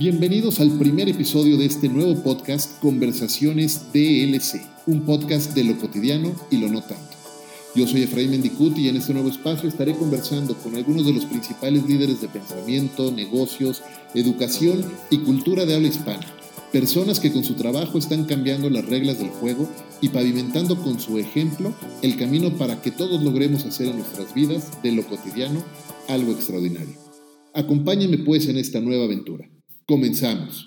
Bienvenidos al primer episodio de este nuevo podcast Conversaciones DLC, un podcast de lo cotidiano y lo no tanto. Yo soy Efraín Mendicuti y en este nuevo espacio estaré conversando con algunos de los principales líderes de pensamiento, negocios, educación y cultura de habla hispana. Personas que con su trabajo están cambiando las reglas del juego y pavimentando con su ejemplo el camino para que todos logremos hacer en nuestras vidas de lo cotidiano algo extraordinario. Acompáñenme pues en esta nueva aventura. Comenzamos.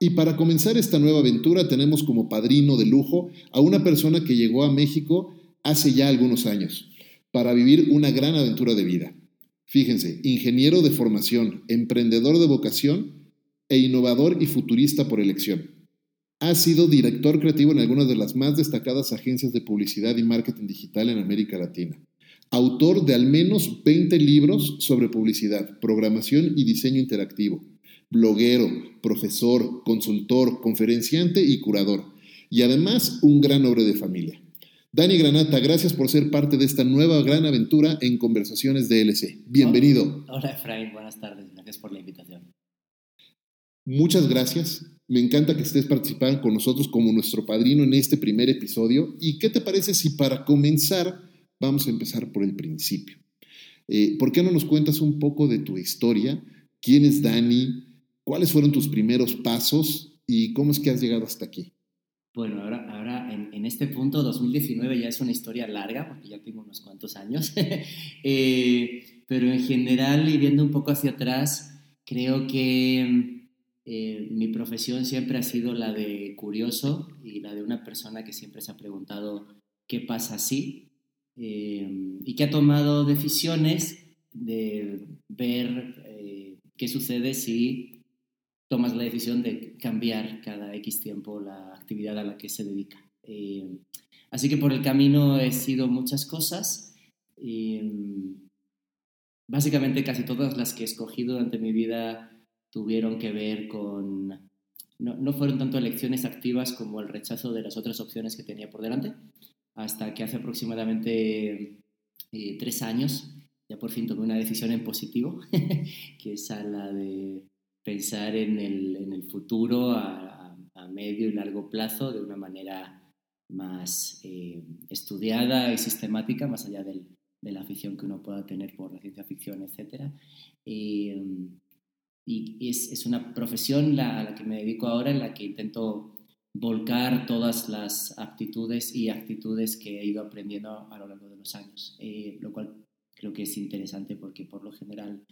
Y para comenzar esta nueva aventura tenemos como padrino de lujo a una persona que llegó a México hace ya algunos años para vivir una gran aventura de vida. Fíjense, ingeniero de formación, emprendedor de vocación e innovador y futurista por elección. Ha sido director creativo en algunas de las más destacadas agencias de publicidad y marketing digital en América Latina. Autor de al menos 20 libros sobre publicidad, programación y diseño interactivo. Bloguero, profesor, consultor, conferenciante y curador. Y además un gran hombre de familia. Dani Granata, gracias por ser parte de esta nueva gran aventura en Conversaciones DLC. Bienvenido. Hola Efraín, buenas tardes. Gracias por la invitación. Muchas gracias. Me encanta que estés participando con nosotros como nuestro padrino en este primer episodio. ¿Y qué te parece si para comenzar vamos a empezar por el principio? Eh, ¿Por qué no nos cuentas un poco de tu historia? ¿Quién es Dani? ¿Cuáles fueron tus primeros pasos? ¿Y cómo es que has llegado hasta aquí? Bueno, ahora, ahora en, este punto, 2019 ya es una historia larga, porque ya tengo unos cuantos años, eh, pero en general y viendo un poco hacia atrás, creo que eh, mi profesión siempre ha sido la de curioso y la de una persona que siempre se ha preguntado qué pasa si eh, y que ha tomado decisiones de ver eh, qué sucede si tomas la decisión de cambiar cada X tiempo la actividad a la que se dedica. así que por el camino he sido muchas cosas. básicamente casi todas las que he escogido durante mi vida tuvieron que ver con, no, no, fueron tanto elecciones activas como el rechazo de las otras opciones que tenía por delante, hasta que hace aproximadamente eh, tres años ya por fin tomé una decisión en positivo, que es a la de pensar en el, en el futuro a, a, medio y largo plazo de una manera más eh, estudiada y sistemática, más allá del, de la afición que uno pueda tener por la ciencia ficción, etc. Eh, y es, es una profesión la, a la que me dedico ahora en la que intento volcar todas las aptitudes y actitudes que he ido aprendiendo a lo largo de los años, eh, lo cual creo que es interesante porque por lo general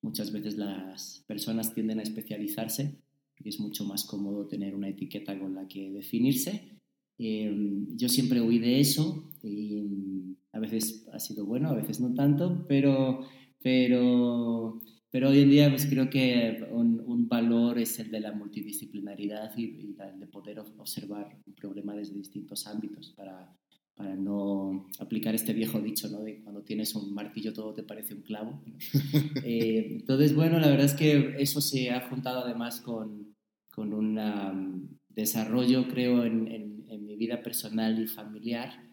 muchas veces las personas tienden a especializarse y es mucho más cómodo tener una etiqueta con la que definirse. Eh, yo siempre huí de eso y mm, a veces ha sido bueno, a veces no tanto, pero, pero pero hoy en día pues, creo que un, un, valor es el de la multidisciplinaridad y, y el de poder observar un problema desde distintos ámbitos para, para no aplicar este viejo dicho, ¿no? De cuando tienes un martillo todo te parece un clavo. Eh, entonces, bueno, la verdad es que eso se ha juntado además con, con un um, desarrollo, creo, en, en, en, mi vida personal y familiar,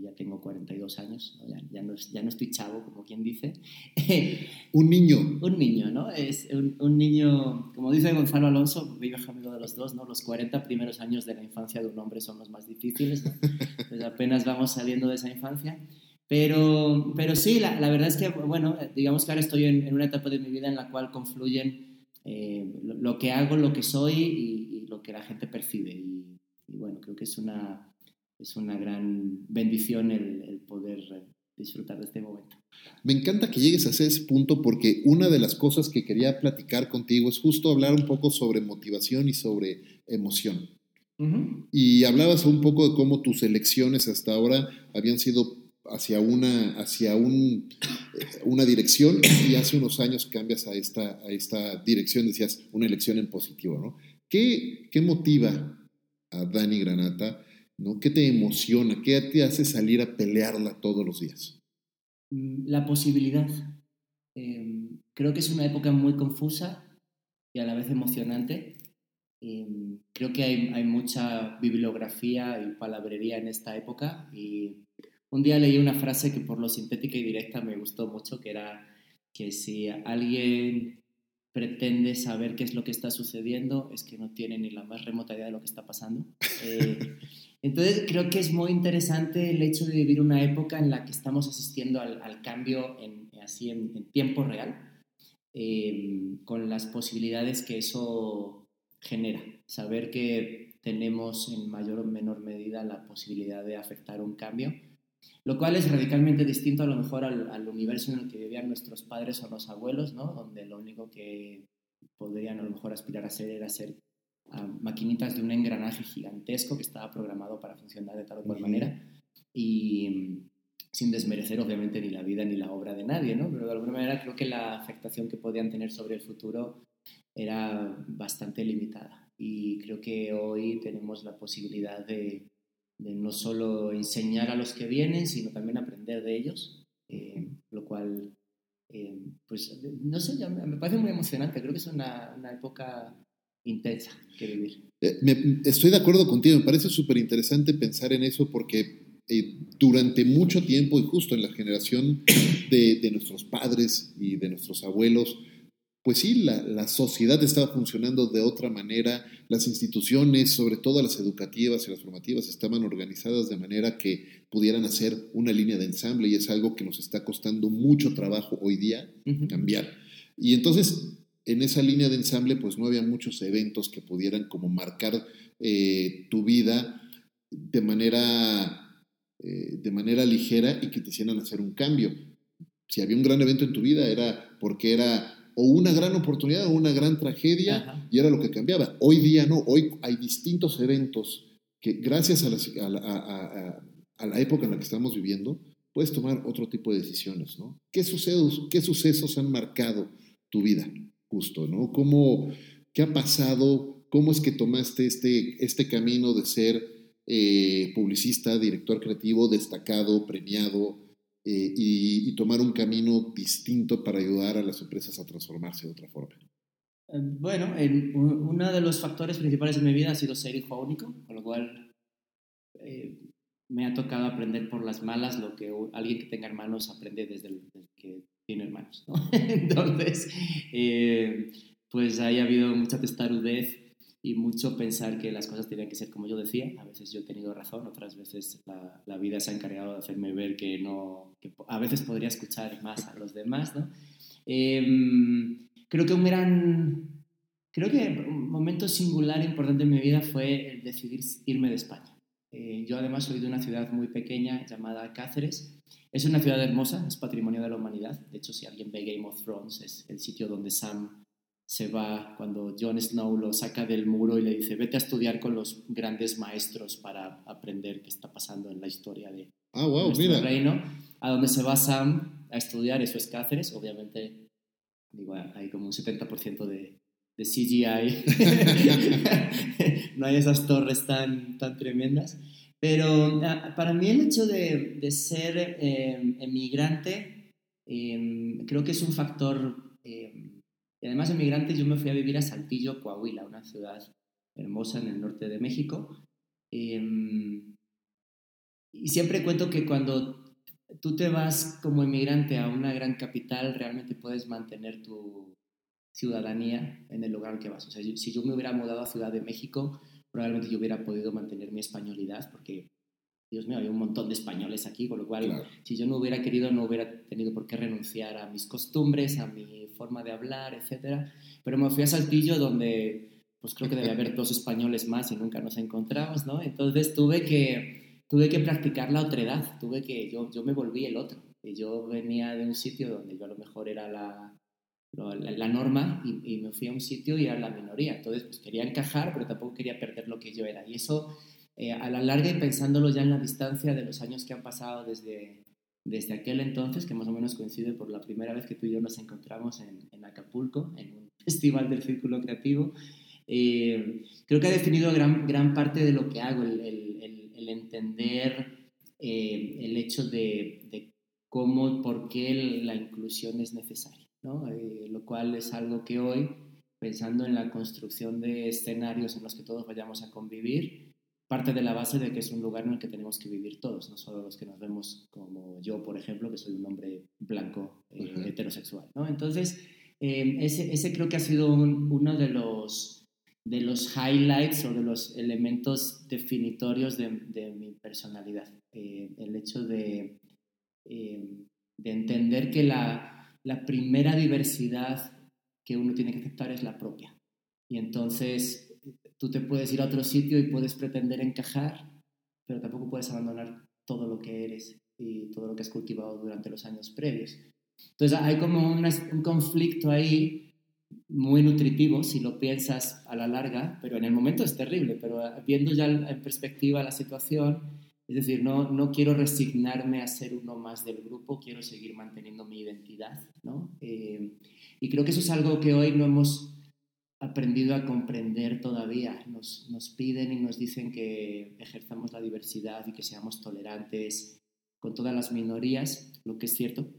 ya tengo 42 años, ya, ya, no, ya, no, estoy chavo, como quien dice. un niño. Un niño, ¿no? Es un, un, niño, como dice Gonzalo Alonso, viejo amigo de los dos, ¿no? Los 40 primeros años de la infancia de un hombre son los más difíciles, ¿no? Pues apenas vamos saliendo de esa infancia. Pero, pero sí, la, la, verdad es que, bueno, digamos que ahora estoy en, en, una etapa de mi vida en la cual confluyen eh, lo, lo, que hago, lo que soy y, y, lo que la gente percibe. Y, y bueno, creo que es una, es una gran bendición el, el, poder disfrutar de este momento. Me encanta que llegues a ese punto porque una de las cosas que quería platicar contigo es justo hablar un poco sobre motivación y sobre emoción. Uh -huh. Y hablabas un poco de cómo tus elecciones hasta ahora habían sido hacia una, hacia un, una dirección y hace unos años cambias a esta, a esta dirección, decías, una elección en positivo, ¿no? ¿Qué, qué motiva a Dani Granata ¿no? ¿Qué te emociona? ¿Qué te hace salir a pelearla todos los días? Mm, la posibilidad. Eh, creo que es una época muy confusa y a la vez emocionante. Em, creo que hay, hay, mucha bibliografía y palabrería en esta época y un día leí una frase que por lo sintética y directa me gustó mucho, que era que si alguien pretende saber qué es lo que está sucediendo, es que no tiene ni la más remota idea de lo que está pasando. Eh, entonces, creo que es muy interesante el hecho de vivir una época en la que estamos asistiendo al, al cambio en, así en, tiempo real, eh, con las posibilidades que eso genera. Saber que tenemos en mayor o menor medida la posibilidad de afectar un cambio lo cual es radicalmente distinto a lo mejor al, universo en el que vivían nuestros padres o los abuelos, ¿no? donde lo único que podrían a lo mejor aspirar a ser era ser ah, maquinitas de un engranaje gigantesco que estaba programado para funcionar de tal o cual manera y mm, sin desmerecer obviamente ni la vida ni la obra de nadie, ¿no? pero de alguna manera creo que la afectación que podían tener sobre el futuro era bastante limitada. Y creo que hoy tenemos la posibilidad de de no solo enseñar a los que vienen, sino también aprender de ellos, eh, lo cual, eh, pues, no sé, me parece muy emocionante, creo que es una, una época intensa que vivir. Eh, estoy de acuerdo contigo, me parece súper interesante pensar en eso porque durante mucho tiempo y justo en la generación de, de, nuestros padres y de nuestros abuelos, pues sí, la, sociedad estaba funcionando de otra manera, las instituciones, sobre todo las educativas y las formativas, estaban organizadas de manera que pudieran hacer una línea de ensamble y es algo que nos está costando mucho trabajo hoy día cambiar. Y entonces, en esa línea de ensamble, pues no había muchos eventos que pudieran como marcar eh, tu vida de manera, eh, de manera ligera y que te hicieran hacer un cambio. Si había un gran evento en tu vida era porque era o una gran oportunidad o una gran tragedia y era lo que cambiaba. Hoy día no, hoy hay distintos eventos que gracias a la, a, la, época en la que estamos viviendo puedes tomar otro tipo de decisiones, ¿no? ¿Qué sucesos, qué sucesos han marcado tu vida justo, ¿no? ¿Cómo, ¿Qué ha pasado? ¿Cómo es que tomaste este, este camino de ser eh, publicista, director creativo, destacado, premiado, eh, y, tomar un camino distinto para ayudar a las empresas a transformarse de otra forma? Eh, bueno, uno de los factores principales de mi vida ha sido ser hijo único, con lo cual me ha tocado aprender por las malas lo que alguien que tenga hermanos aprende desde el, que tiene hermanos. ¿no? Entonces, pues ahí ha habido mucha testarudez y mucho pensar que las cosas tenían que ser como yo decía. A veces yo he tenido razón, otras veces la, vida se ha encargado de hacerme ver que, no, a veces podría escuchar más a los demás. ¿no? Em, creo que un gran, creo que un momento singular importante en mi vida fue el decidir irme de España. Eh, yo además soy de una ciudad muy pequeña llamada Cáceres. Es una ciudad hermosa, es patrimonio de la humanidad. De hecho, si alguien ve Game of Thrones, es el sitio donde Sam se va cuando Jon Snow lo saca del muro y le dice, vete a estudiar con los grandes maestros para aprender qué está pasando en la historia de ah, wow, nuestro reino. A donde se va Sam a estudiar, eso es Cáceres, obviamente, digo, hay como un 70% de, de CGI, no hay esas torres tan, tan tremendas. Pero ah, para mí el hecho de, de ser eh, emigrante eh, creo que es un factor eh, y además de migrantes, yo me fui a vivir a Saltillo, Coahuila, una ciudad hermosa en el norte de México. Em, y siempre cuento que cuando tú te vas como emigrante a una gran capital, realmente puedes mantener tu ciudadanía en el lugar al que vas. O sea, si yo me hubiera mudado a Ciudad de México, probablemente yo hubiera podido mantener mi españolidad, porque Dios mío, hay un montón de españoles aquí, con lo cual, si yo no hubiera querido, no hubiera tenido por qué renunciar a mis costumbres, a mi forma de hablar, etc. Pero me fui a Saltillo, donde pues creo que debe haber dos españoles más y nunca nos encontramos, ¿no? Entonces tuve que, tuve que practicar la otredad, tuve que, yo, yo me volví el otro. Yo venía de un sitio donde yo a lo mejor era la, la, norma y, me fui a un sitio y era la minoría. Entonces, pues quería encajar, pero tampoco quería perder lo que yo era. Y eso eh, a la larga y pensándolo ya en la distancia de los años que han pasado desde, desde aquel entonces, que más o menos coincide por la primera vez que tú y yo nos encontramos en, Acapulco, en un festival del Círculo Creativo, eh, creo que ha definido gran, gran parte de lo que hago, el entender eh, el hecho de, de, cómo, por qué la inclusión es necesaria, ¿no? lo cual es algo que hoy pensando en la construcción de escenarios en los que todos vayamos a convivir, parte de la base de que es un lugar en el que tenemos que vivir todos, no solo los que nos vemos como yo, por ejemplo, que soy un hombre blanco eh, heterosexual. ¿no? Entonces, eh, ese, ese, creo que ha sido uno de los, de los highlights o de los elementos definitorios de, de mi personalidad. Eh, el hecho de, de entender que la, la primera diversidad que uno tiene que aceptar es la propia. Y entonces tú te puedes ir a otro sitio y puedes pretender encajar, pero tampoco puedes abandonar todo lo que eres y todo lo que has cultivado durante los años previos. Entonces hay como un conflicto ahí muy nutritivo si lo piensas a la larga, pero en el momento es terrible, pero viendo ya en perspectiva la situación, es decir, no, no quiero resignarme a ser uno más del grupo, quiero seguir manteniendo mi identidad, ¿no? Eh, y creo que eso es algo que hoy no hemos aprendido a comprender todavía. Nos, nos piden y nos dicen que ejerzamos la diversidad y que seamos tolerantes con todas las minorías, lo que es cierto,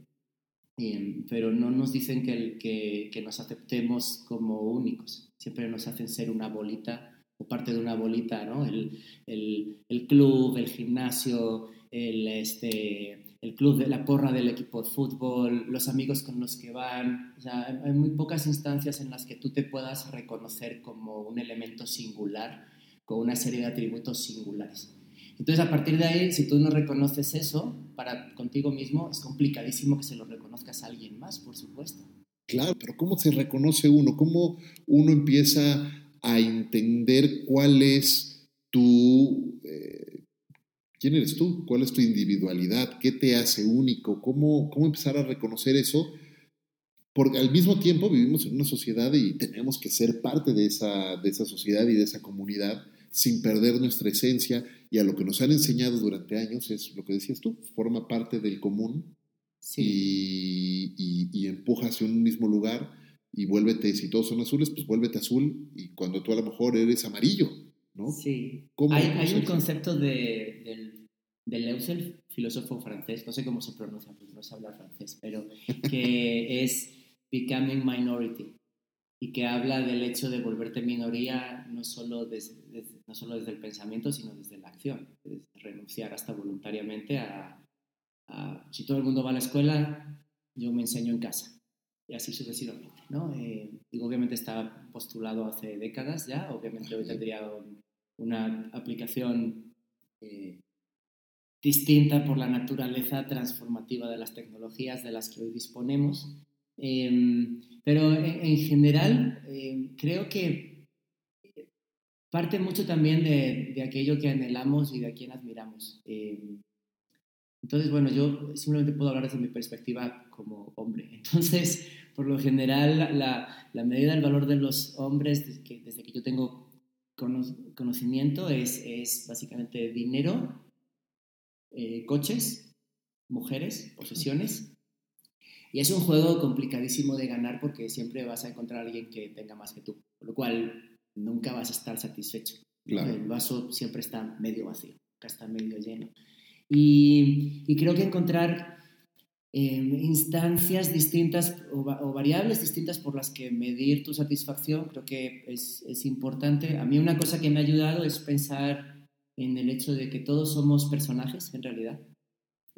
eh, pero no nos dicen que, que, que, nos aceptemos como únicos. Siempre nos hacen ser una bolita o parte de una bolita, ¿no? El, el, el club, el gimnasio, el, este, el club de la porra del equipo de fútbol, los amigos con los que van. O sea, hay muy pocas instancias en las que tú te puedas reconocer como un elemento singular, con una serie de atributos singulares. Entonces, a partir de ahí, si tú no reconoces eso para contigo mismo, es complicadísimo que se lo reconozcas a alguien más, por supuesto. Claro, pero ¿cómo se reconoce uno? ¿Cómo uno empieza a entender cuál es tu eh, ¿Quién eres tú? ¿Cuál es tu individualidad? ¿Qué te hace único? ¿Cómo, cómo empezar a reconocer eso? Porque al mismo tiempo vivimos en una sociedad y tenemos que ser parte de esa, de esa sociedad y de esa comunidad sin perder nuestra esencia y a lo que nos han enseñado durante años es lo que decías tú, forma parte del común y, y, y empuja hacia un mismo lugar y vuélvete, si todos son azules, pues vuélvete azul y cuando tú a lo mejor eres amarillo, Sí. Hay, un concepto de, del, del filósofo francés, no sé cómo se pronuncia, porque no sé hablar francés, pero que es Becoming Minority y que habla del hecho de volverte minoría no solo desde, no solo desde el pensamiento, sino desde la acción, renunciar hasta voluntariamente a, si todo el mundo va a la escuela, yo me enseño en casa y así sucesivamente. ¿no? Eh, digo, obviamente está postulado hace décadas ya, obviamente hoy tendría una aplicación eh, distinta por la naturaleza transformativa de las tecnologías de las que hoy disponemos. Em, pero en, general em, creo que parte mucho también de, de, aquello que anhelamos y de a quien admiramos. Em, entonces, bueno, yo simplemente puedo hablar desde mi perspectiva como hombre. Entonces, por lo general, la, la medida del valor de los hombres, desde que, desde que yo tengo conocimiento es, es básicamente dinero, eh, coches, mujeres, posesiones. Y es un juego complicadísimo de ganar porque siempre vas a encontrar a alguien que tenga más que tú, por lo cual nunca vas a estar satisfecho. El vaso siempre está medio vacío, nunca está medio lleno. Y, y creo que encontrar instancias distintas o, variables distintas por las que medir tu satisfacción, creo que es, es, importante. A mí una cosa que me ha ayudado es pensar en el hecho de que todos somos personajes en realidad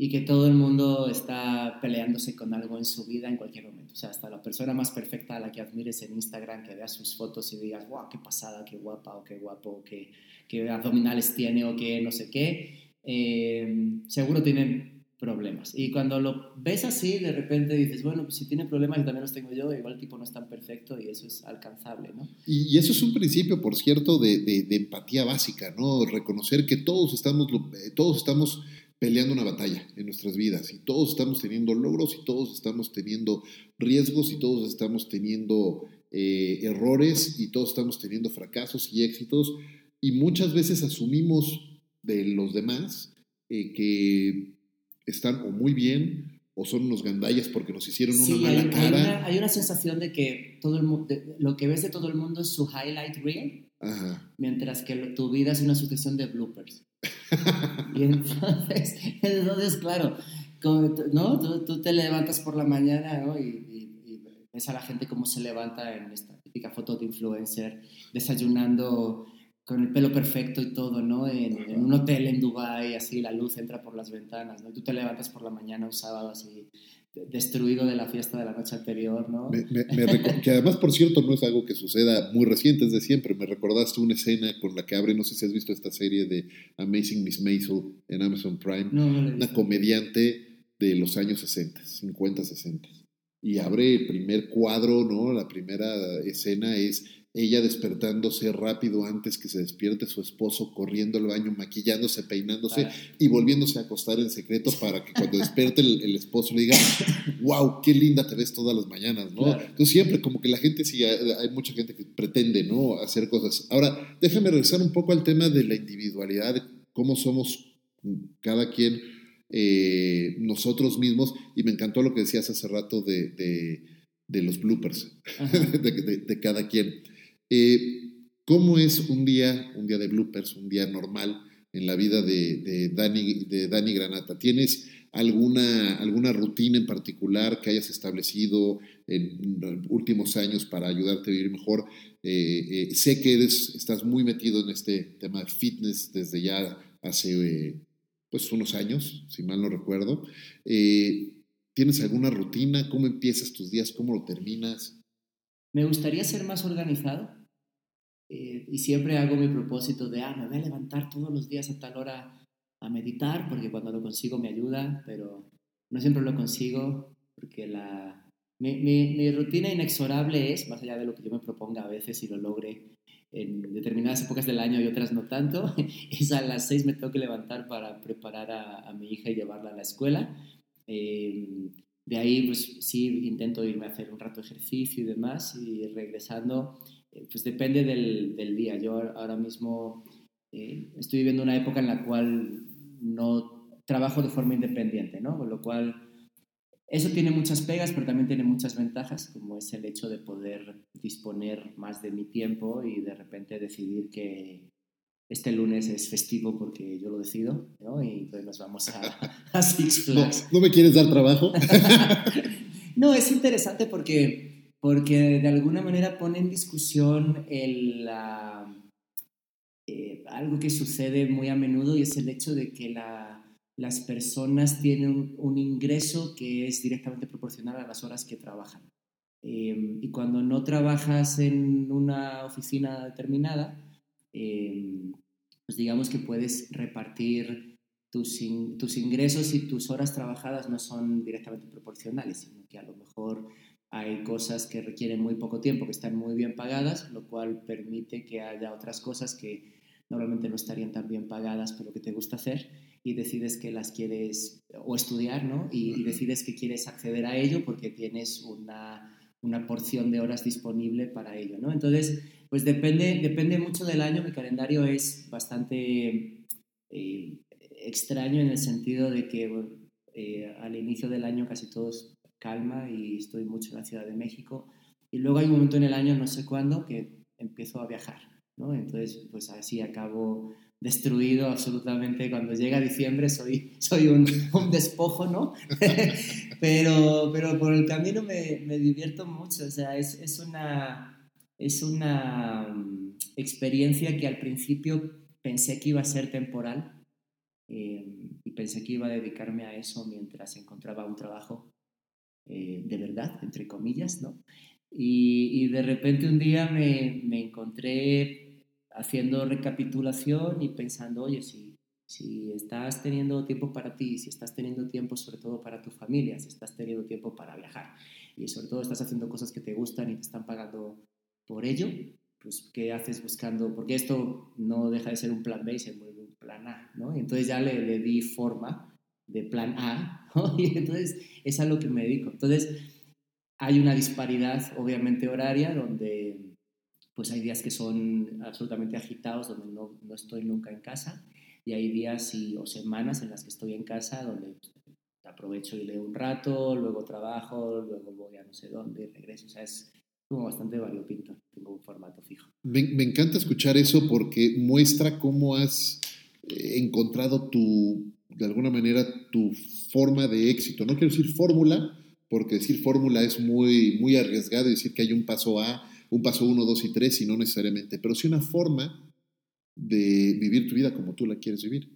y que todo el mundo está peleándose con algo en su vida en cualquier momento. O sea, hasta la persona más perfecta a la que admires en Instagram, que veas sus fotos y digas, wow, qué pasada, qué guapa o qué guapo, o qué, qué abdominales tiene o qué no sé qué, eh, seguro tienen problemas. Y cuando lo ves así, de repente dices, bueno, pues si tiene problemas, yo también los tengo yo, igual el tipo no es tan perfecto y eso es alcanzable, ¿no? Y, eso es un principio, por cierto, de, de, empatía básica, ¿no? Reconocer que todos estamos, eh, todos estamos peleando una batalla en nuestras vidas y todos estamos teniendo logros y todos estamos teniendo riesgos y todos estamos teniendo eh, errores y todos estamos teniendo fracasos y éxitos y muchas veces asumimos de los demás eh, que están o muy bien o son unos gandallas porque nos hicieron una mala hay, cara. Hay una, hay una, sensación de que todo el, lo que ves de todo el mundo es su highlight reel, mientras que tu vida es una sucesión de bloopers. y entonces, entonces claro, ¿no? Tú, tú, te levantas por la mañana ¿no? y, y, ves a la gente cómo se levanta en esta típica foto de influencer, desayunando con el pelo perfecto y todo, ¿no? En, un hotel en Dubai, así la luz entra por las ventanas, ¿no? Y tú te levantas por la mañana un sábado así destruido de la fiesta de la noche anterior, ¿no? que además, por cierto, no es algo que suceda muy reciente, es de siempre. Me recordaste una escena con la que abre, no sé si has visto esta serie de Amazing Miss Maisel en Amazon Prime, una comediante de los años 60, 50, 60. Y abre el primer cuadro, ¿no? La primera escena es ella despertándose rápido antes que se despierte su esposo, corriendo al baño, maquillándose, peinándose y volviéndose a acostar en secreto para que cuando despierte el, esposo le diga, wow, qué linda te ves todas las mañanas, ¿no? Entonces siempre como que la gente sí, hay, mucha gente que pretende, ¿no? Hacer cosas. Ahora, déjame regresar un poco al tema de la individualidad, de cómo somos cada quien eh, nosotros mismos y me encantó lo que decías hace rato de, los bloopers de cada quien. Eh, ¿Cómo es un día, un día de bloopers, un día normal en la vida de, Dani, Granata? ¿Tienes alguna, rutina en particular que hayas establecido en últimos años para ayudarte a vivir mejor? Eh, eh, sé que eres, estás muy metido en este tema de fitness desde ya hace pues unos años, si mal no recuerdo. ¿Tienes alguna rutina? ¿Cómo empiezas tus días? ¿Cómo lo terminas? Me gustaría ser más organizado. Eh, y siempre hago mi propósito de, ah, me voy a levantar todos los días a tal hora a meditar, porque cuando lo consigo me ayuda, pero no siempre lo consigo, porque la, mi, mi, rutina inexorable es, más allá de lo que yo me proponga a veces y lo logre en determinadas épocas del año y otras no tanto, es a las seis me tengo que levantar para preparar a, a mi hija y llevarla a la escuela. Eh, de ahí, pues sí, intento irme a hacer un rato de ejercicio y demás, y regresando pues depende del, del, día. Yo ahora mismo eh, estoy viviendo una época en la cual no trabajo de forma independiente, ¿no? Con lo cual, eso tiene muchas pegas, pero también tiene muchas ventajas, como es el hecho de poder disponer más de mi tiempo y de repente decidir que este lunes es festivo porque yo lo decido, ¿no? Y entonces nos vamos a, a Six Flags. ¿No, ¿No me quieres dar trabajo? no, es interesante porque porque de alguna manera pone en discusión el, eh, algo que sucede muy a menudo y es el hecho de que las personas tienen un, ingreso que es directamente proporcional a las horas que trabajan. Em, y cuando no trabajas en una oficina determinada, em, pues digamos que puedes repartir tus, tus ingresos y tus horas trabajadas no son directamente proporcionales, sino que a lo mejor hay cosas que requieren muy poco tiempo, que están muy bien pagadas, lo cual permite que haya otras cosas que normalmente no estarían tan bien pagadas, pero que te gusta hacer y decides que las quieres o estudiar, ¿no? Y, decides que quieres acceder a ello porque tienes una, una, porción de horas disponible para ello, ¿no? Entonces, pues depende, depende mucho del año. Mi calendario es bastante eh, extraño en el sentido de que eh, al inicio del año casi todos calma y estoy mucho en la Ciudad de México. Y luego hay un momento en el año, no sé cuándo, que empiezo a viajar, ¿no? Entonces, pues así acabo destruido absolutamente. Cuando llega diciembre soy, soy un, despojo, ¿no? pero, pero por el camino me, me divierto mucho, o sea, es, es una, es una mm, experiencia que al principio pensé que iba a ser temporal eh, y pensé que iba a dedicarme a eso mientras encontraba un trabajo eh, de verdad, entre comillas, ¿no? Y, de repente un día me, me, encontré haciendo recapitulación y pensando, oye, si, si estás teniendo tiempo para ti, si estás teniendo tiempo sobre todo para tu familia, si estás teniendo tiempo para viajar y sobre todo estás haciendo cosas que te gustan y te están pagando por ello, pues ¿qué haces buscando? Porque esto no deja de ser un plan B se vuelve un plan A, ¿no? Y entonces ya le, le di forma de plan A, y entonces es a lo que me dedico. Entonces hay una disparidad obviamente horaria donde pues hay días que son absolutamente agitados, donde no, no estoy nunca en casa, y hay días y, o semanas en las que estoy en casa, donde aprovecho y leo un rato, luego trabajo, luego voy a no sé dónde, regreso, o sea, es como bastante variopinto, tengo un formato fijo. Me, me encanta escuchar eso porque muestra cómo has encontrado tu de alguna manera tu forma de éxito. No quiero decir fórmula, porque decir fórmula es muy, muy arriesgado decir que hay un paso A, un paso 1, 2 y 3 y no necesariamente, pero sí una forma de vivir tu vida como tú la quieres vivir.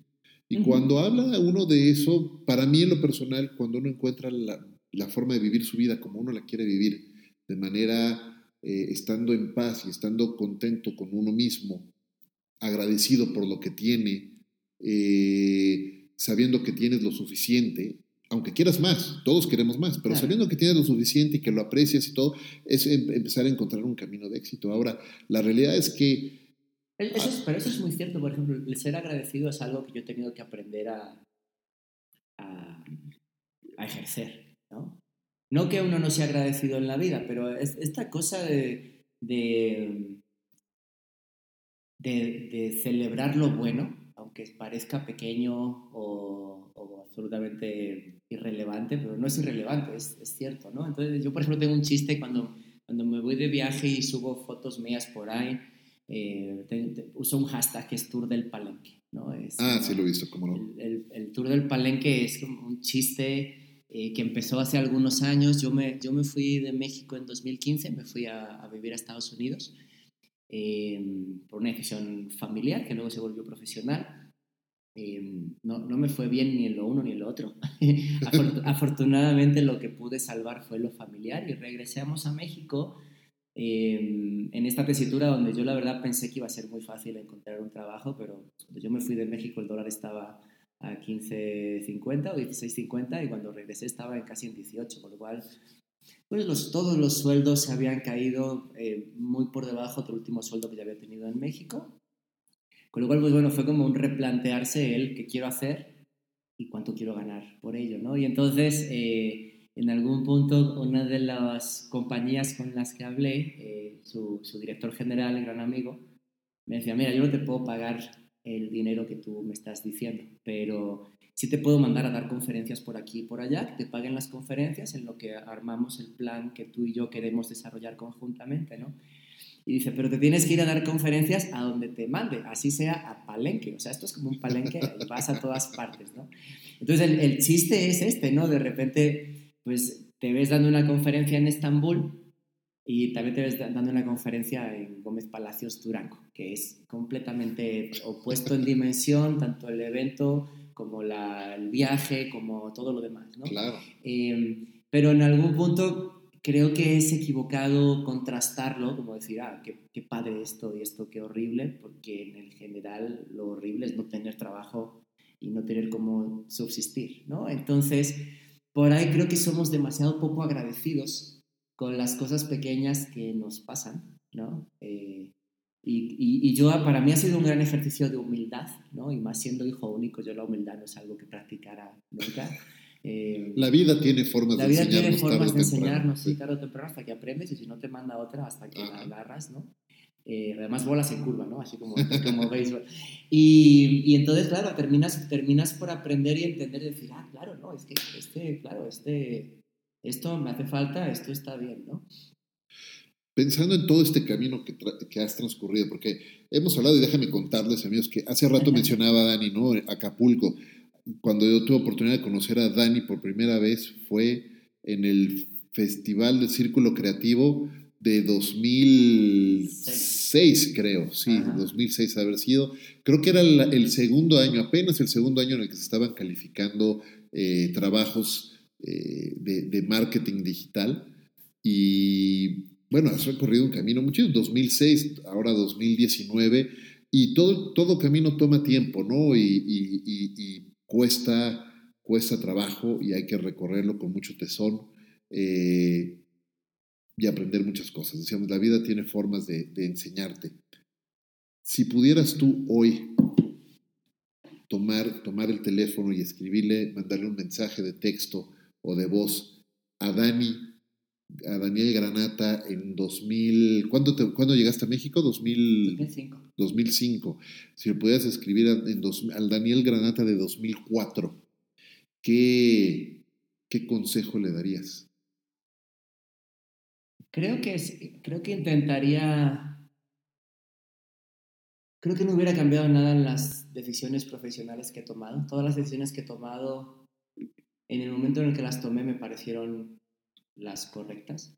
Y cuando habla uno de eso, para mí en lo personal, cuando uno encuentra la, la forma de vivir su vida como uno la quiere vivir, de manera eh, estando en paz y estando contento con uno mismo, agradecido por lo que tiene, eh, sabiendo que tienes lo suficiente, aunque quieras más, todos queremos más, pero sabiendo que tienes lo suficiente y que lo aprecias y todo, es em, empezar a encontrar un camino de éxito. Ahora, la realidad es que... Eso es, pero eso es muy cierto, por ejemplo, el ser agradecido es algo que yo he tenido que aprender a, a, ejercer, ¿no? No que uno no sea agradecido en la vida, pero es, esta cosa de, de, de, celebrar lo bueno, aunque parezca pequeño o, o absolutamente irrelevante, pero no es irrelevante, es, es, cierto, ¿no? Entonces, yo, por ejemplo, tengo un chiste cuando, cuando me voy de viaje y subo fotos mías por ahí, eh, uso un hashtag que es Tour del Palenque, ¿no? ah, sí lo he visto, cómo no. El, el, Tour del Palenque es como un chiste eh, que empezó hace algunos años. Yo me, yo me fui de México en 2015, me fui a, a vivir a Estados Unidos eh, por una decisión familiar que luego se volvió profesional. Em, no, no, me fue bien ni en lo uno ni en lo otro. Afortunadamente lo que pude salvar fue lo familiar y regresamos a México em, en esta tesitura donde yo la verdad pensé que iba a ser muy fácil encontrar un trabajo, pero cuando yo me fui de México el dólar estaba a 15.50 o 16.50 y cuando regresé estaba en casi en 18, por lo cual pues los, todos los sueldos se habían caído eh, muy por debajo del último sueldo que ya había tenido en México con lo cual, pues bueno, fue como un replantearse el qué quiero hacer y cuánto quiero ganar por ello, ¿no? Y entonces, eh, en algún punto, una de las compañías con las que hablé, eh, su, su, director general, gran amigo, me decía, mira, yo no te puedo pagar el dinero que tú me estás diciendo, pero sí te puedo mandar a dar conferencias por aquí y por allá, que te paguen las conferencias en lo que armamos el plan que tú y yo queremos desarrollar conjuntamente, ¿no? Y dice, pero te tienes que ir a dar conferencias a donde te mande, así sea a Palenque. O sea, esto es como un Palenque y vas a todas partes, ¿no? Entonces, el, el, chiste es este, ¿no? De repente, pues te ves dando una conferencia en Estambul y también te ves dando una conferencia en Gómez Palacios Durango, que es completamente opuesto en dimensión, tanto el evento como la, el viaje, como todo lo demás, ¿no? Claro. Eh, pero en algún punto creo que es equivocado contrastarlo, como decir, ah, qué, qué, padre esto y esto, qué horrible, porque en el general lo horrible es no tener trabajo y no tener cómo subsistir, ¿no? Entonces, por ahí creo que somos demasiado poco agradecidos con las cosas pequeñas que nos pasan, ¿no? Eh, y, y, y, yo, para mí ha sido un gran ejercicio de humildad, ¿no? Y más siendo hijo único, yo la humildad no es algo que practicara nunca. Eh, la vida tiene formas de enseñarnos. La vida tiene formas de enseñarnos, sí, tarde o temprano, hasta que aprendes y si no te manda otra, hasta que la agarras, ¿no? Eh, además, bolas en curva, ¿no? Así como, como béisbol. Y, y, entonces, claro, terminas, terminas por aprender y entender y decir, ah, claro, no, es que este, claro, este, esto me hace falta, esto está bien, ¿no? Pensando en todo este camino que, que, has transcurrido, porque hemos hablado, y déjame contarles, amigos, que hace rato mencionaba Dani, ¿no? Acapulco cuando yo tuve oportunidad de conocer a Dani por primera vez fue en el Festival del Círculo Creativo de 2006, creo, sí, 2006 haber sido. Creo que era el, segundo año, apenas el segundo año en el que se estaban calificando eh, trabajos eh, de, marketing digital. Y bueno, has recorrido un camino mucho, 2006, ahora 2019, y todo, todo camino toma tiempo, ¿no? y, y cuesta, cuesta trabajo y hay que recorrerlo con mucho tesón eh, y aprender muchas cosas. Decíamos, la vida tiene formas de, de enseñarte. Si pudieras tú hoy tomar, tomar el teléfono y escribirle, mandarle un mensaje de texto o de voz a Dani, a Daniel Granata en 2000, ¿cuándo, te, ¿cuándo llegaste a México? 2005. 2005. Si le pudieras escribir en dos, al Daniel Granata de 2004, ¿qué, ¿qué consejo le darías? Creo que, creo que intentaría... Creo que no hubiera cambiado nada en las decisiones profesionales que he tomado. Todas las decisiones que he tomado, en el momento en el que las tomé, me parecieron las correctas.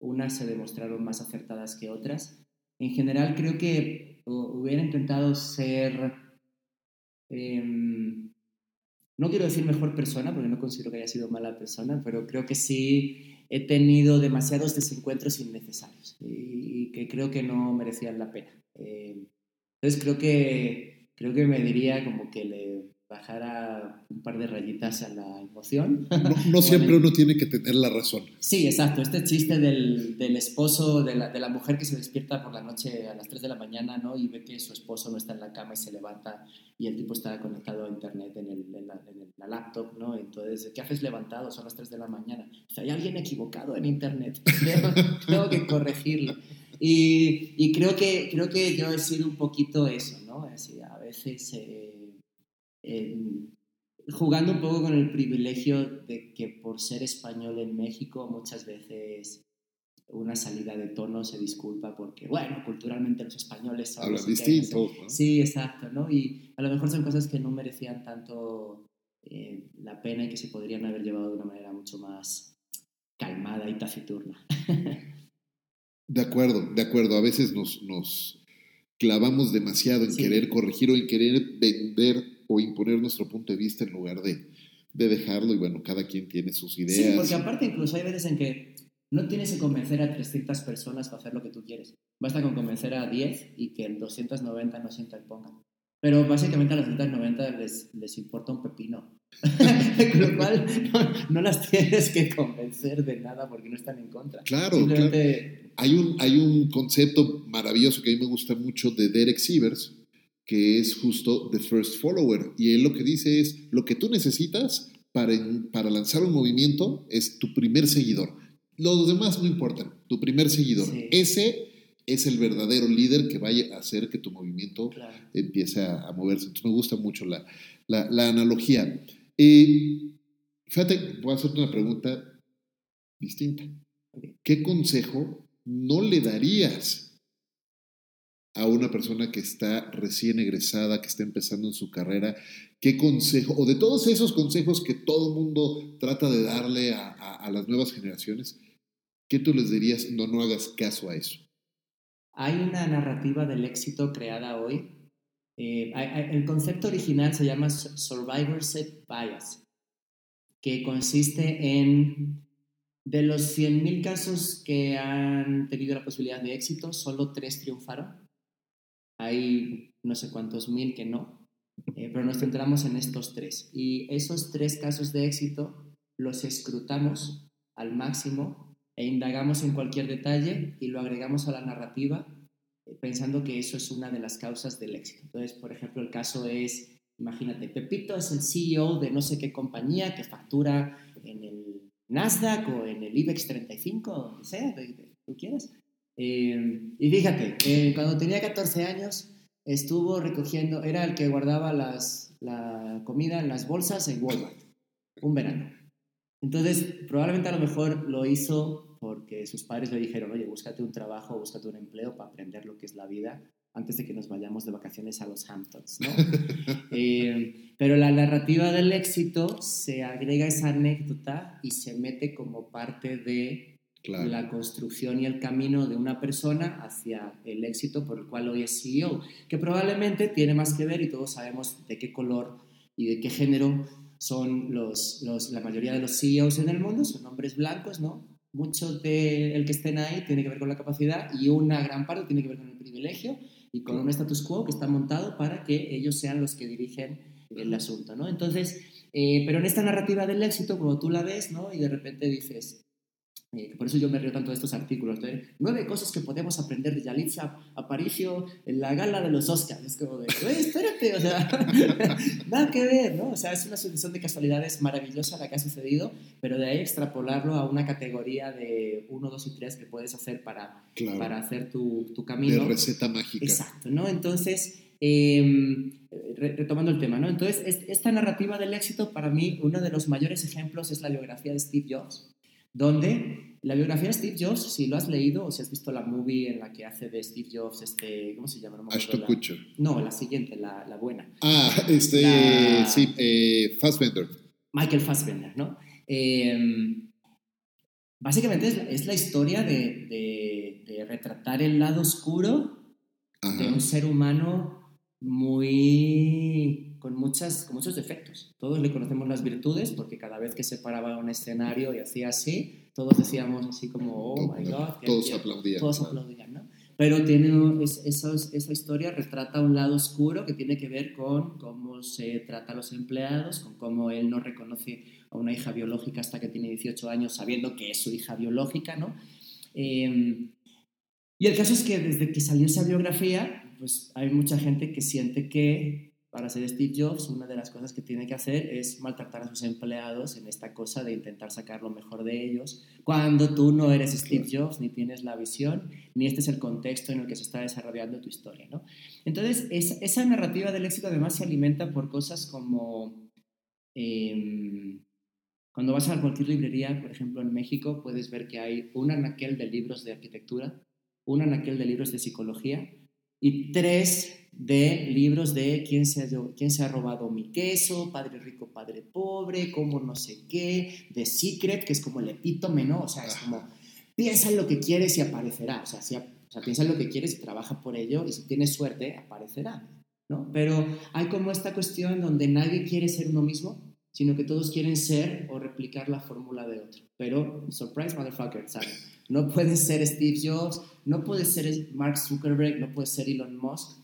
Unas se demostraron más acertadas que otras. En general creo que hubiera intentado ser, em, no quiero decir mejor persona, porque no considero que haya sido mala persona, pero creo que sí he tenido demasiados desencuentros innecesarios y, que creo que no merecían la pena. Em, entonces creo que, creo que me diría como que le bajara un par de rayitas a la emoción. No, siempre uno tiene que tener la razón. Sí, exacto. Este chiste del, del esposo, de la, de la, mujer que se despierta por la noche a las 3 de la mañana ¿no? y ve que su esposo no está en la cama y se levanta y el tipo está conectado a internet en, el, en, la, en la, laptop, ¿no? Entonces, ¿qué haces levantado? Son las 3 de la mañana. O hay alguien equivocado en internet. Tengo que corregirlo. Y, y, creo, que, creo que yo he sido un poquito eso, ¿no? Así, a veces... Eh, jugando un poco con el privilegio de que por ser español en México muchas veces una salida de tono se disculpa porque, bueno, culturalmente los españoles son... Hablan distinto. Sí, exacto, ¿no? Y a lo mejor son cosas que no merecían tanto eh, la pena y que se podrían haber llevado de una manera mucho más calmada y taciturna. de acuerdo, de acuerdo. A veces nos, nos clavamos demasiado en querer corregir o en querer vender o imponer nuestro punto de vista en lugar de, de dejarlo y bueno, cada quien tiene sus ideas. Sí, porque aparte incluso hay veces en que no tienes que convencer a 300 personas para hacer lo que tú quieres. Basta con convencer a 10 y que en 290 no se interpongan. Pero básicamente a las 290 les, les importa un pepino. Con lo cual no, las tienes que convencer de nada porque no están en contra. Claro, Hay, un, hay un concepto maravilloso que a mí me gusta mucho de Derek Sievers, que es justo The First Follower. Y él lo que dice es, lo que tú necesitas para, para lanzar un movimiento es tu primer seguidor. Los demás no importan, tu primer seguidor. Ese es el verdadero líder que vaya a hacer que tu movimiento empiece a, moverse. Entonces me gusta mucho la, la, analogía. Eh, fíjate, voy a hacerte una pregunta distinta. ¿Qué consejo no le darías a una persona que está recién egresada, que está empezando en su carrera, ¿qué consejo, o de todos esos consejos que todo el mundo trata de darle a, las nuevas generaciones, ¿qué tú les dirías? No, no hagas caso a eso. Hay una narrativa del éxito creada hoy. Eh, el concepto original se llama Survivorship Bias, que consiste en de los 100.000 casos que han tenido la posibilidad de éxito, solo tres triunfaron hay no sé cuántos mil que no, eh, pero nos centramos en estos tres. Y esos tres casos de éxito los escrutamos al máximo e indagamos en cualquier detalle y lo agregamos a la narrativa eh, pensando que eso es una de las causas del éxito. Entonces, por ejemplo, el caso es, imagínate, Pepito es el CEO de no sé qué compañía que factura en el Nasdaq o en el IBEX 35, o donde sea, tú quieras. Eh, y fíjate, eh, cuando tenía 14 años estuvo recogiendo, era el que guardaba las, la comida en las bolsas en Walmart, un verano. Entonces, probablemente a lo mejor lo hizo porque sus padres le dijeron, oye, búscate un trabajo, búscate un empleo para aprender lo que es la vida antes de que nos vayamos de vacaciones a los Hamptons, ¿no? Eh, pero la narrativa del éxito se agrega esa anécdota y se mete como parte de la construcción y el camino de una persona hacia el éxito por el cual hoy es CEO, que probablemente tiene más que ver, y todos sabemos de qué color y de qué género son los, los, la mayoría de los CEOs en el mundo, son hombres blancos, ¿no? Mucho de el que estén ahí tiene que ver con la capacidad y una gran parte tiene que ver con el privilegio y con un status quo que está montado para que ellos sean los que dirigen el asunto, ¿no? Entonces, eh, pero en esta narrativa del éxito, como tú la ves, ¿no? Y de repente dices, eh, por eso yo me río tanto de estos artículos. de Nueve cosas que podemos aprender de Yalitza Aparicio en la gala de los Oscars. Es como de, espérate, o sea, nada que ver, ¿no? O sea, es una sucesión de casualidades maravillosa la que ha sucedido, pero de ahí extrapolarlo a una categoría de uno, dos y tres que puedes hacer para, para hacer tu, tu camino. De receta mágica. Exacto, ¿no? Entonces, em, retomando el tema, ¿no? Entonces, esta narrativa del éxito, para mí, uno de los mayores ejemplos es la biografía de Steve Jobs donde la biografía de Steve Jobs, si lo has leído o si has visto la movie en la que hace de Steve Jobs, este, ¿cómo se llama? No Kutcher. No, la siguiente, la, la, buena. Ah, este, sí, eh, Fassbender. Michael Fassbender, ¿no? Em, básicamente es, es la historia de, de, de, retratar el lado oscuro Ajá. de un ser humano muy con, muchas, con muchos defectos. Todos le conocemos las virtudes porque cada vez que se paraba un escenario y hacía así, todos decíamos así como, oh my God. Todos aplaudían. Todos aplaudían, ¿no? Pero tiene, es, esa, esa historia retrata un lado oscuro que tiene que ver con cómo se trata a los empleados, con cómo él no reconoce a una hija biológica hasta que tiene 18 años sabiendo que es su hija biológica, ¿no? Eh, y el caso es que desde que salió esa biografía, pues hay mucha gente que siente que para ser Steve Jobs, una de las cosas que tiene que hacer es maltratar a sus empleados en esta cosa de intentar sacar lo mejor de ellos, cuando tú no eres Steve Jobs, ni tienes la visión, ni este es el contexto en el que se está desarrollando tu historia. ¿no? Entonces, es, esa narrativa del éxito además se alimenta por cosas como... Eh, cuando vas a cualquier librería, por ejemplo en México, puedes ver que hay un anaquel de libros de arquitectura, un anaquel de libros de psicología y tres de libros de quién se, ha, quién se ha robado mi queso, padre rico, padre pobre, cómo no sé qué, de Secret, que es como el epítome, ¿no? O sea, es como, piensa en lo que quieres y aparecerá. O sea, si, o sea, piensa en lo que quieres y trabaja por ello, y si tienes suerte, aparecerá, ¿no? Pero hay como esta cuestión donde nadie quiere ser uno mismo, sino que todos quieren ser o replicar la fórmula de otro. Pero, surprise, motherfucker, ¿sabes? No puedes ser Steve Jobs, no puedes ser Mark Zuckerberg, no puedes ser Elon Musk,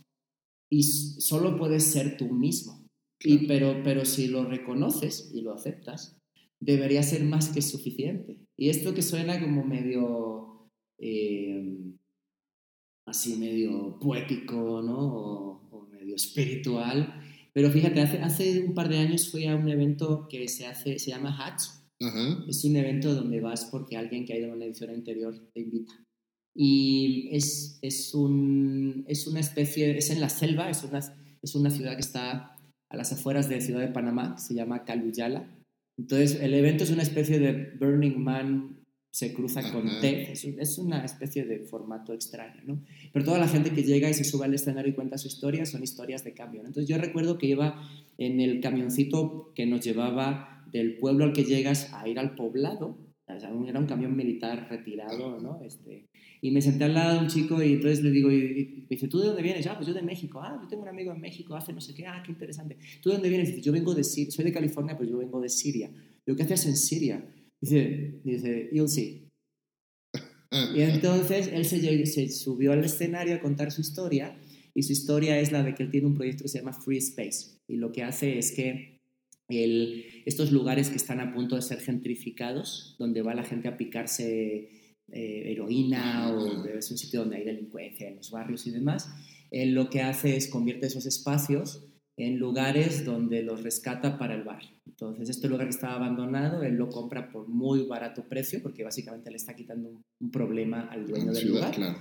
y solo puedes ser tú mismo. Y, pero, pero si lo reconoces y lo aceptas, debería ser más que suficiente. Y esto que suena como medio, eh, así medio poético, ¿no? O, o, medio espiritual. Pero fíjate, hace, hace un par de años fui a un evento que se, hace, se llama Hatch. Ajá. Es un evento donde vas porque alguien que ha ido a una edición anterior te invita. Y es, es, un, es una especie, es en la selva, es una, es una ciudad que está a las afueras de Ciudad de Panamá, se llama Caluyala. Entonces, el evento es una especie de Burning Man se cruza con T, es, es, una especie de formato extraño, ¿no? Pero toda la gente que llega y se sube al escenario y cuenta su historia son historias de cambio, ¿no? Entonces yo recuerdo que iba en el camioncito que nos llevaba del pueblo al que llegas a ir al poblado, era un camión militar retirado, ¿no? Este, y me senté al lado de un chico y entonces le digo, y, y me dice, ¿tú de dónde vienes? Ah, pues yo de México. Ah, yo tengo un amigo en México, hace no sé qué. Ah, qué interesante. ¿Tú de dónde vienes? Dice, yo vengo de Siria, soy de California, pero yo vengo de Siria. Digo, ¿qué haces en Siria? Dice, dice you'll see. Y entonces él se, se subió al escenario a contar su historia y su historia es la de que él tiene un proyecto que se llama Free Space y lo que hace es que el, estos lugares que están a punto de ser gentrificados, donde va la gente a picarse eh, heroína o es un sitio donde hay delincuencia en los barrios y demás, él lo que hace es convierte esos espacios en lugares donde los rescata para el bar. Entonces, este lugar que estaba abandonado, él lo compra por muy barato precio porque básicamente le está quitando un, un problema al dueño del lugar. Claro.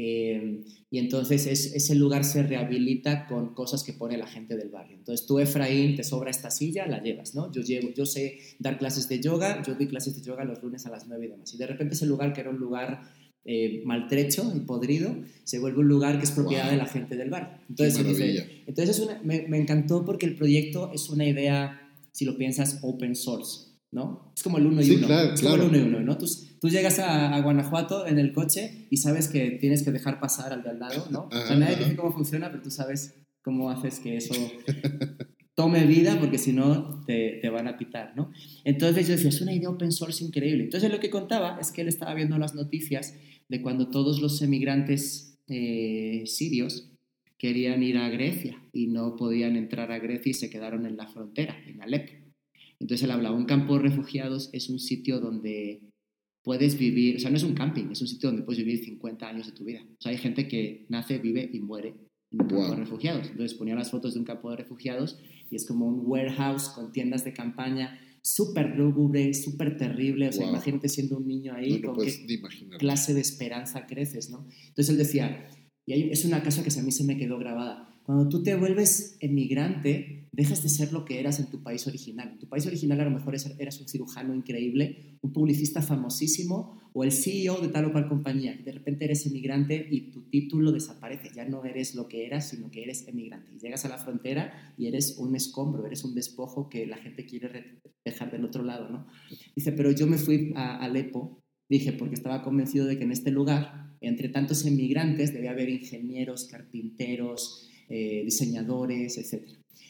Eh, y entonces es, ese lugar se rehabilita con cosas que pone la gente del barrio. Entonces tú, Efraín, te sobra esta silla, la llevas, ¿no? Yo, llevo, yo sé dar clases de yoga, yo doy clases de yoga los lunes a las 9 y demás. Y de repente ese lugar, que era un lugar eh, maltrecho y podrido, se vuelve un lugar que es propiedad wow. de la gente del bar. Entonces, entonces es una, me, me encantó porque el proyecto es una idea, si lo piensas, open source. ¿No? Es como el uno y Sí, uno. claro, es claro. como el uno y uno, ¿no? Tú, tú llegas a, a Guanajuato en el coche y sabes que tienes que dejar pasar al de al lado, ¿no? O sea, Ajá, nadie ajá. dice cómo funciona, pero tú sabes cómo haces que eso tome vida porque si no te, te, van a pitar, ¿no? Entonces yo decía, es una idea open source increíble. Entonces lo que contaba es que él estaba viendo las noticias de cuando todos los emigrantes eh, sirios querían ir a Grecia y no podían entrar a Grecia y se quedaron en la frontera, en Alepo. Entonces él hablaba, un campo de refugiados es un sitio donde puedes vivir, o sea, no es un camping, es un sitio donde puedes vivir 50 años de tu vida. O sea, hay gente que nace, vive y muere en un campo Wow. de refugiados. Entonces ponía las fotos de un campo de refugiados y es como un warehouse con tiendas de campaña súper lúgubre, súper terrible. O sea, Wow. imagínate siendo un niño ahí No, no con qué ni imaginar. clase de esperanza creces, ¿no? Entonces él decía, y hay- es una cosa que a mí se me quedó grabada, cuando tú te vuelves emigrante, dejas de ser lo que eras en tu país original. En tu país original a lo mejor eras un cirujano increíble, un publicista famosísimo o el CEO de tal o cual compañía. Y de repente eres emigrante y tu título desaparece. Ya no eres lo que eras, sino que eres emigrante. Y llegas a la frontera y eres un escombro, eres un despojo que la gente quiere re- dejar del otro lado, ¿no? Dice, pero yo me fui a Alepo Dije, porque estaba convencido de que en este lugar, entre tantos inmigrantes, debía haber ingenieros, carpinteros, eh, diseñadores, etc.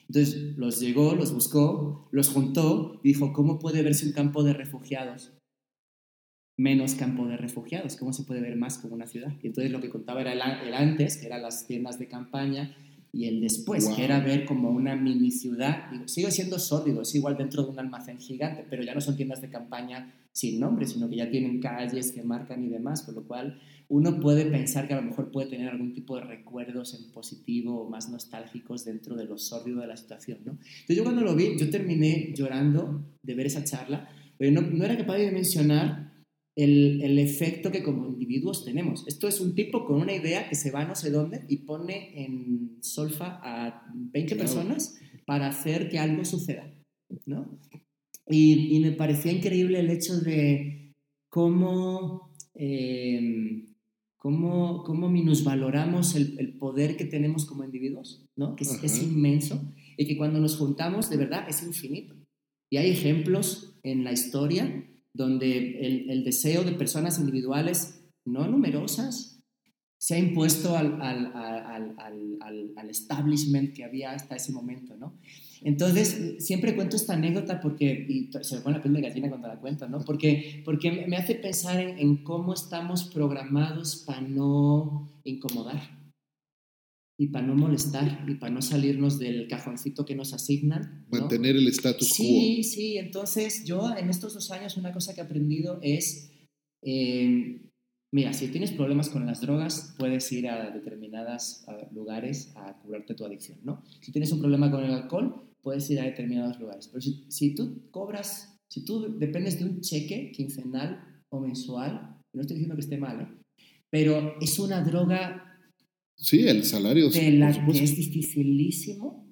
Entonces los llegó, los buscó, los juntó y dijo, ¿cómo puede verse un campo de refugiados menos campo de refugiados? ¿Cómo se puede ver más como una ciudad? Y entonces lo que contaba era el, el antes, que eran las tiendas de campaña, y el después, Wow. que era ver como una mini ciudad. Digo, sigue siendo sórdido, es igual dentro de un almacén gigante, pero ya no son tiendas de campaña sin nombre, sino que ya tienen calles que marcan y demás, con lo cual uno puede pensar que a lo mejor puede tener algún tipo de recuerdos en positivo o más nostálgicos dentro de lo sórdido de la situación, ¿no? Entonces yo cuando lo vi, yo terminé llorando de ver esa charla, pero no, no era capaz de dimensionar el, el efecto que como individuos tenemos. Esto es un tipo con una idea que se va no sé dónde y pone en solfa a 20 Claro. personas para hacer que algo suceda, ¿no? Y, y me parecía increíble el hecho de cómo, eh, cómo, cómo minusvaloramos el, el poder que tenemos como individuos, ¿no? que es, es inmenso y que cuando nos juntamos de verdad es infinito. Y hay ejemplos en la historia donde el, el deseo de personas individuales no numerosas se ha impuesto al, al, al, al establishment que había hasta ese momento, ¿no? Entonces, siempre cuento esta anécdota porque, y se me pone la piel de gallina cuando la cuento, ¿no? Porque, porque me hace pensar en, en cómo estamos programados para no incomodar y para no molestar y para no salirnos del cajoncito que nos asignan. ¿no? Mantener el status Sí, sí, entonces yo en estos dos años una cosa que he aprendido es, eh, mira, si tienes problemas con las drogas, puedes ir a determinados lugares a curarte tu adicción, ¿no? Si tienes un problema con el alcohol, puedes ir a determinados lugares. Pero si, si tú cobras, si tú dependes de un cheque quincenal o mensual, no estoy diciendo que esté mal, ¿eh? pero es una droga Sí, el salario. de la que es dificilísimo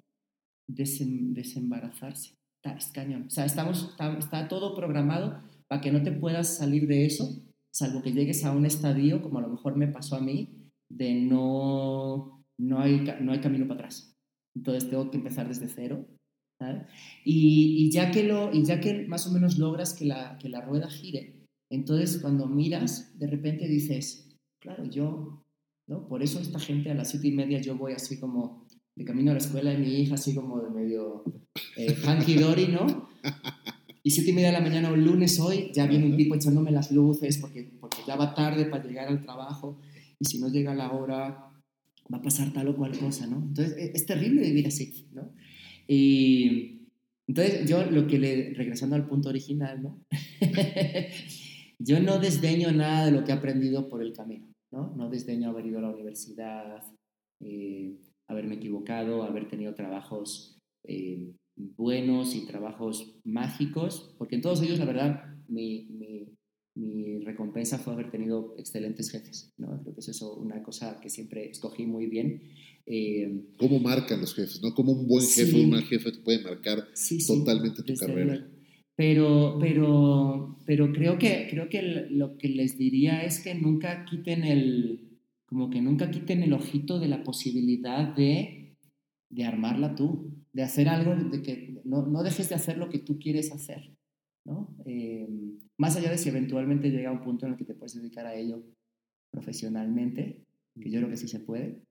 desem- desembarazarse. Está, es cañón. O sea, estamos, está, está todo programado para que no te puedas salir de eso, salvo que llegues a un estadio, como a lo mejor me pasó a mí, de no, no, hay, no hay camino para atrás. Entonces tengo que empezar desde cero. ¿Sabes? Y, y ya que lo, y ya que más o menos logras que la, que la rueda gire, entonces cuando miras, de repente dices, claro, yo ¿no? Por eso esta gente a las siete y media yo voy así como de camino a la escuela y mi hija así como de medio eh, hanky dory, ¿no? Y siete y media de la mañana un lunes hoy ya viene un tipo echándome las luces porque, porque ya va tarde para llegar al trabajo y si no llega la hora va a pasar tal o cual cosa, ¿no? Entonces es, es terrible vivir así, ¿no? Y entonces yo lo que le, regresando al punto original, ¿no? yo no desdeño nada de lo que he aprendido por el camino. ¿no? No desdeño haber ido a la universidad, eh, haberme equivocado, haber tenido trabajos eh, buenos y trabajos mágicos, porque en todos ellos, la verdad, mi, mi, recompensa fue haber tenido excelentes jefes. ¿no? Creo que eso es una cosa que siempre escogí muy bien. Eh, ¿Cómo marcan los jefes? ¿no? Como un buen jefe Sí. o una jefa te puede marcar sí, sí, totalmente tu carrera. Pero, pero, pero creo que, creo que lo que les diría es que nunca quiten el, como que nunca quiten el ojito de la posibilidad de, de armarla tú, de hacer algo, de que no, no dejes de hacer lo que tú quieres hacer, ¿no? Eh, más allá de si eventualmente llega un punto en el que te puedes dedicar a ello profesionalmente, que yo creo que sí se puede.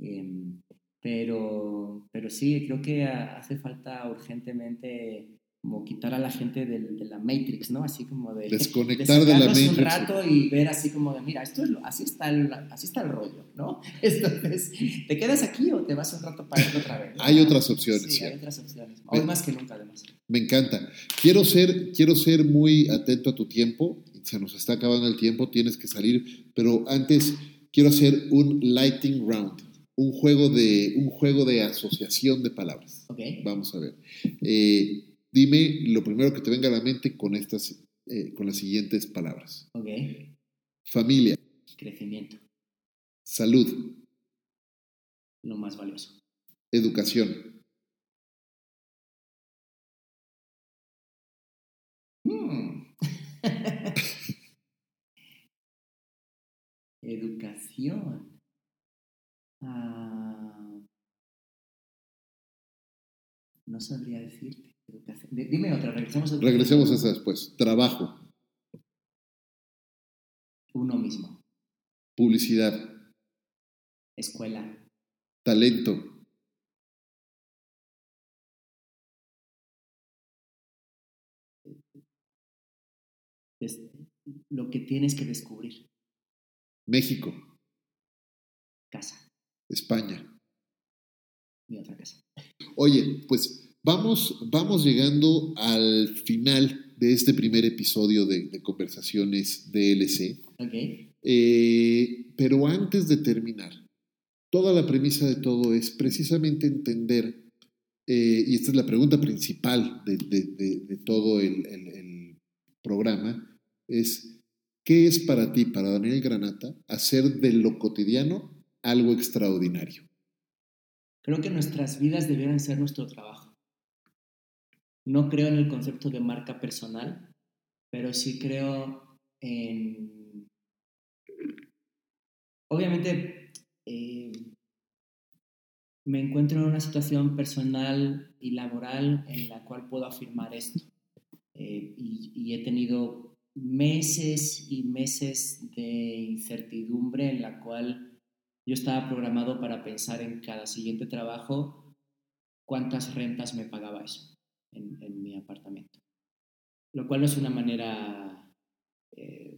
Eh, pero, pero sí, creo que hace falta urgentemente como quitar a la gente del- de, la Matrix, ¿no? Así como de... Desconectar de la Matrix. un rato y ver así como de, mira, esto es lo- así, está el, así está el rollo, ¿no? Entonces, ¿te quedas aquí o te vas un rato para irte otra vez? ¿no? Hay otras opciones, Sí, sí. hay otras opciones. Hoy Ve- más que nunca, además. Me encanta. Quiero ser, quiero ser muy atento a tu tiempo. Se nos está acabando el tiempo, tienes que salir. Pero antes quiero hacer un lighting round, un juego de, un juego de asociación de palabras. ¿Ok? Vamos a ver. Eh, dime lo primero que te venga a la mente con estas, eh, con las siguientes palabras. Ok. Familia, Crecimiento, salud, lo más valioso. educación, Hmm. Educación. Ah, no sabría decirte. Dime otra, regresemos a regresemos a esa después. Trabajo, Uno mismo. Publicidad. Escuela. Talento. Es lo que tienes que descubrir. México. Casa. España. Mi otra casa. Oye, pues vamos, vamos llegando al final de este primer episodio de, de Conversaciones DLC. Ok. Eh, pero antes de terminar, toda la premisa de todo es precisamente entender, eh, y esta es la pregunta principal de, de, de, de todo el, el, el, programa, es, ¿qué es para ti, para Daniel Granata, hacer de lo cotidiano algo extraordinario? Creo que nuestras vidas debieran ser nuestro trabajo. No creo en el concepto de marca personal, pero sí creo en... Obviamente, eh, me encuentro en una situación personal y laboral en la cual puedo afirmar esto. Eh, y, y, he tenido meses y meses de incertidumbre en la cual yo estaba programado para pensar en cada siguiente trabajo cuántas rentas me pagaba eso en, en mi apartamento. Lo cual no es una manera... Eh,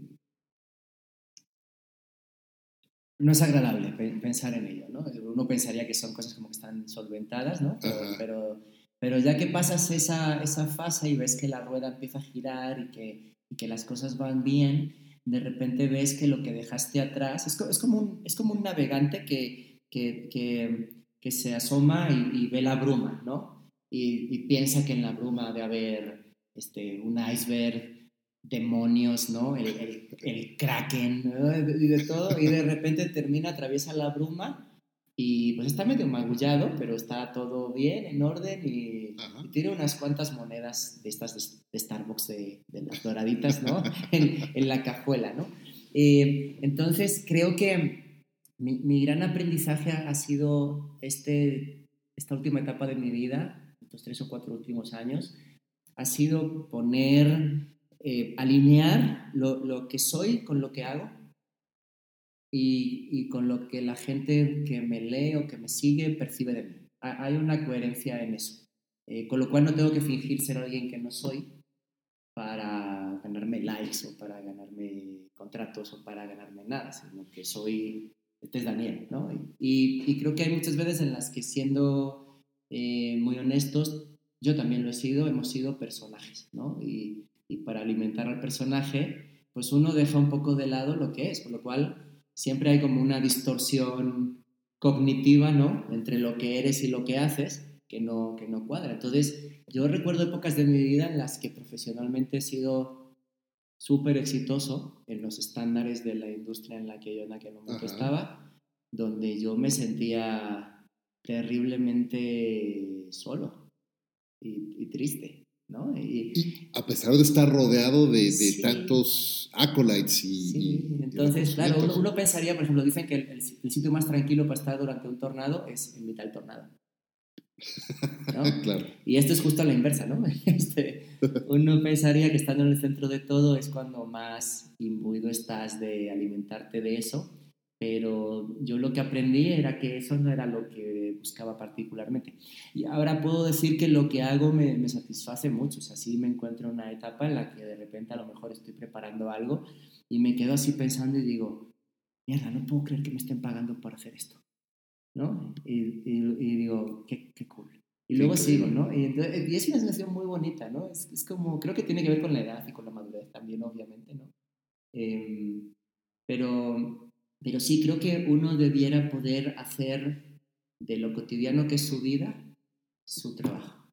no es agradable pensar en ello, ¿no? Uno pensaría que son cosas como que están solventadas, ¿no? Pero, pero, pero, ya que pasas esa, esa fase y ves que la rueda empieza a girar y que, y que las cosas van bien, de repente ves que lo que dejaste atrás es, es, como, un, es como un navegante que, que, que, que se asoma y, y, ve la bruma, ¿no? Y, y, piensa que en la bruma debe haber este, un iceberg, demonios, ¿no? El, el, el kraken, ¿no? Y de todo, y de repente termina, atraviesa la bruma y pues está medio magullado, pero está todo bien, en orden y, y tiene unas cuantas monedas de estas de, de Starbucks, de, de, las doraditas, ¿no? en, en, la cajuela, ¿no? Eh, entonces creo que mi, mi, gran aprendizaje ha sido este, esta última etapa de mi vida, estos tres o cuatro últimos años, ha sido poner, eh, alinear lo, que soy con lo que hago y, y, con lo que la gente que me lee o que me sigue percibe de mí. Hay una coherencia en eso. Eh, con lo cual no tengo que fingir ser alguien que no soy para ganarme likes o para ganarme contratos o para ganarme nada, sino que soy, este es Daniel, ¿no? Y, y creo que hay muchas veces en las que siendo eh, muy honestos, yo también lo he sido, hemos sido personajes, ¿no? Y, y para alimentar al personaje, pues uno deja un poco de lado lo que es, por lo cual siempre hay como una distorsión cognitiva, ¿no? Entre lo que eres y lo que haces, que no, que no cuadra. Entonces, yo recuerdo épocas de mi vida en las que profesionalmente he sido súper exitoso en los estándares de la industria en la que yo en aquel momento Ajá. estaba, donde yo me sentía terriblemente solo y, y triste. ¿no? Y, y, a pesar de estar rodeado de, de sí. tantos acolytes y... Sí, entonces, claro, uno, uno, pensaría, por ejemplo, dicen que el, el, sitio más tranquilo para estar durante un tornado es en mitad del tornado. ¿no? claro. Y esto es justo a la inversa, ¿no? Este, uno pensaría que estando en el centro de todo es cuando más imbuido estás de alimentarte de eso, pero yo lo que aprendí era que eso no era lo que buscaba particularmente. Y ahora puedo decir que lo que hago me, me satisface mucho, o sea, sí me encuentro en una etapa en la que de repente a lo mejor estoy preparando algo y me quedo así pensando y digo, mierda, no puedo creer que me estén pagando por hacer esto, ¿no? Y, y, y digo, qué, qué cool. Y luego sí, sigo, ¿no? Y, entonces, y, es una sensación muy bonita, ¿no? Es, es, como, creo que tiene que ver con la edad y con la madurez también, obviamente, ¿no? Eh, pero pero sí creo que uno debiera poder hacer de lo cotidiano que es su vida su trabajo.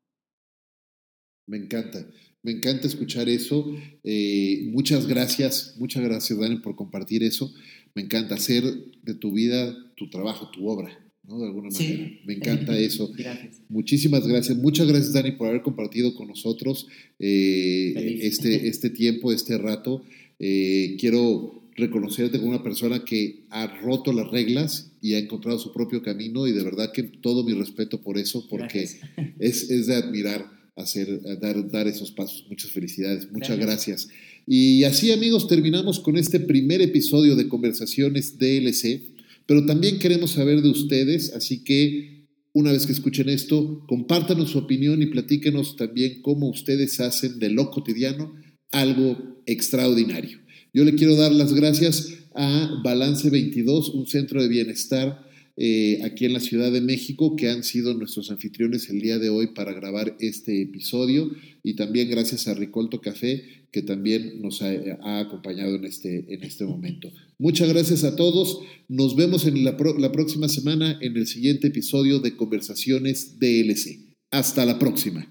Me encanta, me encanta escuchar eso. Eh, muchas gracias, muchas gracias Dani por compartir eso. Me encanta hacer de tu vida tu trabajo, tu obra. ¿no? De alguna manera. Sí. Me encanta eso. gracias. Muchísimas gracias. Muchas gracias, Dani, por haber compartido con nosotros eh, este, este tiempo, este rato. Eh, quiero reconocerte como una persona que ha roto las reglas y ha encontrado su propio camino y de verdad que todo mi respeto por eso porque es, es, de admirar hacer, dar, dar esos pasos. Muchas felicidades, muchas gracias. gracias. Y así amigos terminamos con este primer episodio de Conversaciones DLC, pero también queremos saber de ustedes, así que una vez que escuchen esto, compártanos su opinión y platíquenos también cómo ustedes hacen de lo cotidiano algo extraordinario. Yo le quiero dar las gracias a Balance 22, un centro de bienestar eh, aquí en la Ciudad de México, que han sido nuestros anfitriones el día de hoy para grabar este episodio. Y también gracias a Ricolto Café, que también nos ha, acompañado en este, en este momento. Muchas gracias a todos. Nos vemos en la, la próxima semana en el siguiente episodio de Conversaciones DLC. Hasta la próxima.